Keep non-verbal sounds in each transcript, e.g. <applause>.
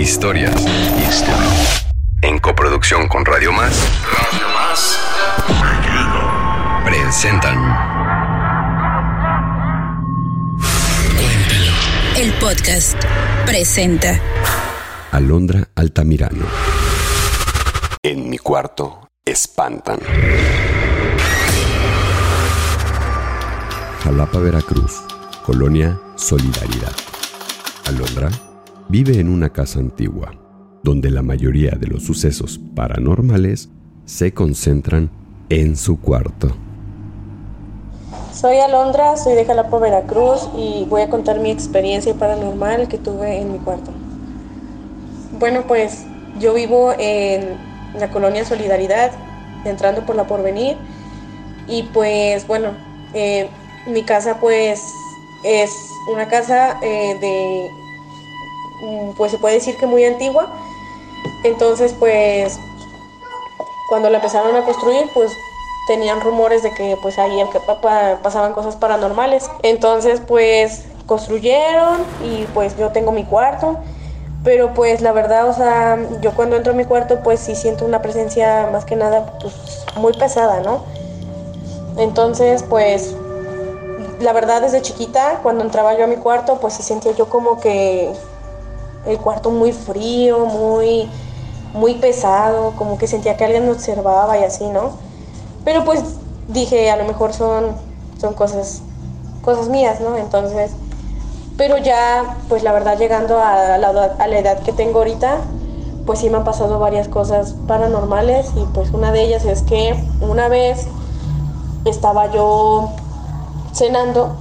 Historias. En coproducción con Radio Más. Radio Más. Presentan. El podcast presenta Alondra Altamirano. En mi cuarto espantan. Jalapa, Veracruz. Colonia Solidaridad. Alondra vive en una casa antigua, donde la mayoría de los sucesos paranormales se concentran en su cuarto. Soy Alondra, soy de Jalapa, Veracruz y voy a contar mi experiencia paranormal que tuve en mi cuarto. Bueno, pues yo vivo en la colonia Solidaridad, entrando por la Porvenir y pues bueno, eh, mi casa pues es una casa eh, de, pues se puede decir que muy antigua. Entonces pues cuando la empezaron a construir pues tenían rumores de que pues ahí pasaban cosas paranormales. Entonces pues construyeron y pues yo tengo mi cuarto. Pero pues la verdad, o sea, yo cuando entro a mi cuarto pues sí siento una presencia más que nada pues muy pesada, ¿no? Entonces pues la verdad desde chiquita, cuando entraba yo a mi cuarto, pues sí sentía yo como que el cuarto muy frío, muy, muy pesado, como que sentía que alguien me observaba y así, ¿no? Pero pues dije, a lo mejor son, son cosas, cosas mías, ¿no? Entonces, pero ya, pues la verdad, llegando a la, a la edad que tengo ahorita, pues sí me han pasado varias cosas paranormales y pues una de ellas es que una vez estaba yo cenando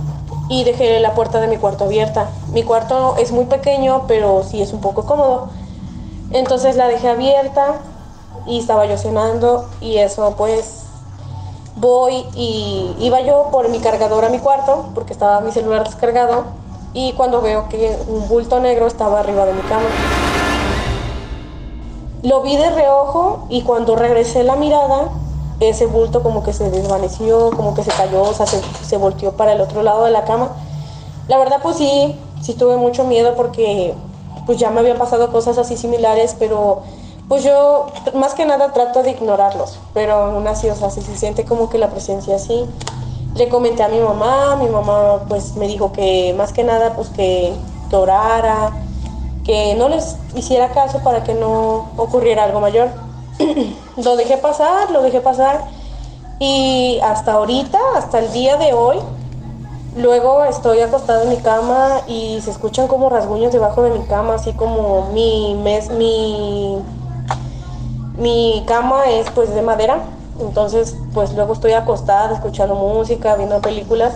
y dejé la puerta de mi cuarto abierta. Mi cuarto es muy pequeño, pero sí es un poco cómodo. Entonces la dejé abierta y estaba yo cenando y eso pues voy y iba yo por mi cargador a mi cuarto porque estaba mi celular descargado y cuando veo que un bulto negro estaba arriba de mi cama. Lo vi de reojo y cuando regresé la mirada ese bulto como que se desvaneció, como que se cayó, o sea, se, volteó para el otro lado de la cama. La verdad, pues sí, sí tuve mucho miedo porque pues ya me habían pasado cosas así similares, pero pues yo más que nada trato de ignorarlos, pero aún así, o sea, se siente como que la presencia así. Le comenté a mi mamá, mi mamá pues me dijo que más que nada pues que, que orara, que no les hiciera caso para que no ocurriera algo mayor. <clears throat> lo dejé pasar, lo dejé pasar. Y hasta ahorita, hasta el día de hoy, luego estoy acostada en mi cama y se escuchan como rasguños debajo de mi cama, así como mi mes, mi, mi cama es pues de madera, entonces pues luego estoy acostada escuchando música, viendo películas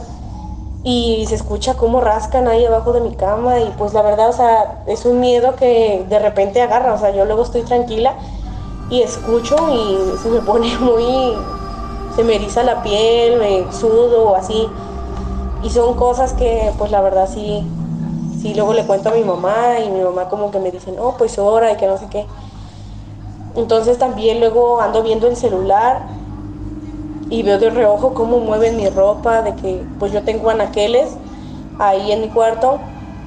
y se escucha como rascan ahí abajo de mi cama y pues la verdad, o sea, es un miedo que de repente agarra, o sea, yo luego estoy tranquila y escucho y se me pone <laughs> muy, se me eriza la piel, me sudo o así. Y son cosas que pues la verdad sí, sí luego le cuento a mi mamá y mi mamá como que me dice, no, pues ahora y que no sé qué. Entonces también luego ando viendo el celular y veo de reojo cómo mueven mi ropa, de que pues yo tengo anaqueles ahí en mi cuarto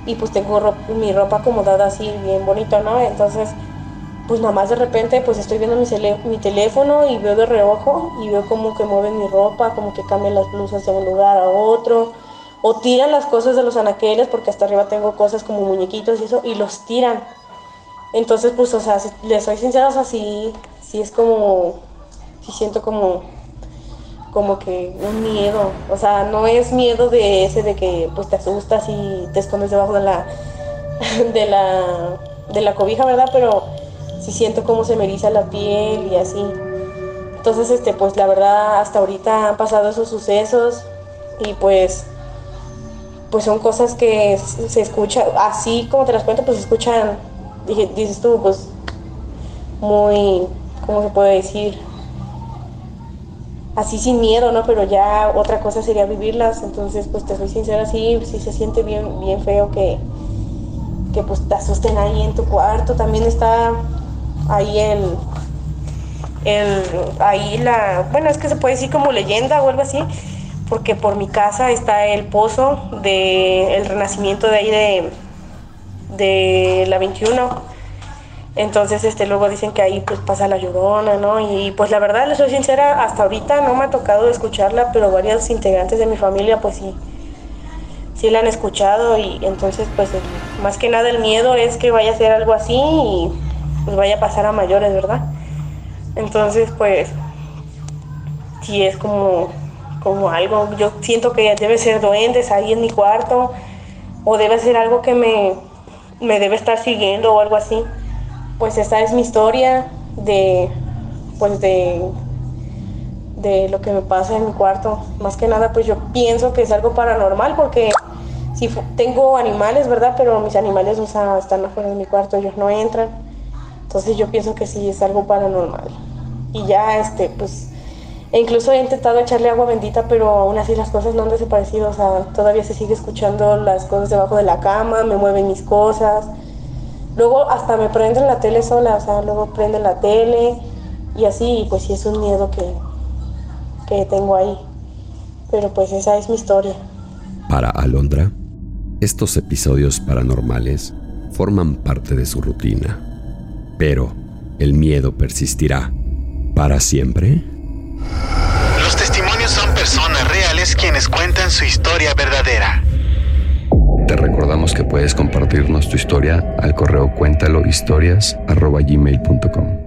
y pues tengo mi ropa acomodada así bien bonita, ¿no? Entonces pues nada más de repente pues estoy viendo mi, mi, teléfono y veo de reojo y veo como que mueven mi ropa, como que cambian las blusas de un lugar a otro, o tiran las cosas de los anaqueles, porque hasta arriba tengo cosas como muñequitos y eso, y los tiran. Entonces, pues, o sea, si les soy sincera, o sea, sí, es como, sí siento como, como que un miedo, o sea, no es miedo de ese de que pues te asustas y te escondes debajo de la, <laughs> de la, de la cobija, ¿verdad? Pero si siento cómo se me eriza la piel y así. Entonces, este, pues la verdad, hasta ahorita han pasado esos sucesos y pues, pues son cosas que se escuchan, así como te las cuento, pues se escuchan, dices tú, pues muy, ¿cómo se puede decir? Así sin miedo, ¿no? Pero ya otra cosa sería vivirlas, entonces pues te soy sincera, sí, sí se siente bien, bien feo que, que pues te asusten ahí en tu cuarto, también está ahí el, el, ahí la, bueno, es que se puede decir como leyenda o algo así, porque por mi casa está el pozo del renacimiento de ahí de, de la 21. Entonces, este, luego dicen que ahí pues pasa la llorona, ¿no? Y pues la verdad, les soy sincera, hasta ahorita no me ha tocado escucharla, pero varios integrantes de mi familia pues sí, sí la han escuchado y entonces pues más que nada el miedo es que vaya a ser algo así y pues vaya a pasar a mayores, ¿verdad? Entonces pues sí es como, como algo, yo siento que debe ser duendes ahí en mi cuarto o debe ser algo que me, me debe estar siguiendo o algo así pues esta es mi historia de, pues de, de lo que me pasa en mi cuarto. Más que nada, pues yo pienso que es algo paranormal porque si tengo animales, ¿verdad? Pero mis animales o sea, están afuera de mi cuarto, ellos no entran. Entonces yo pienso que sí es algo paranormal. Y ya, este, pues, e incluso he intentado echarle agua bendita, pero aún así las cosas no han desaparecido. O sea, todavía se sigue escuchando las cosas debajo de la cama, me mueven mis cosas. Luego hasta me prenden la tele sola, o sea, luego prenden la tele y así, pues sí es un miedo que, que tengo ahí. Pero pues esa es mi historia. Para Alondra, estos episodios paranormales forman parte de su rutina. Pero el miedo persistirá. ¿Para siempre? Los testimonios son personas reales quienes cuentan su historia verdadera. Te recordamos que puedes compartirnos tu historia al correo cuéntalohistorias.gmail.com.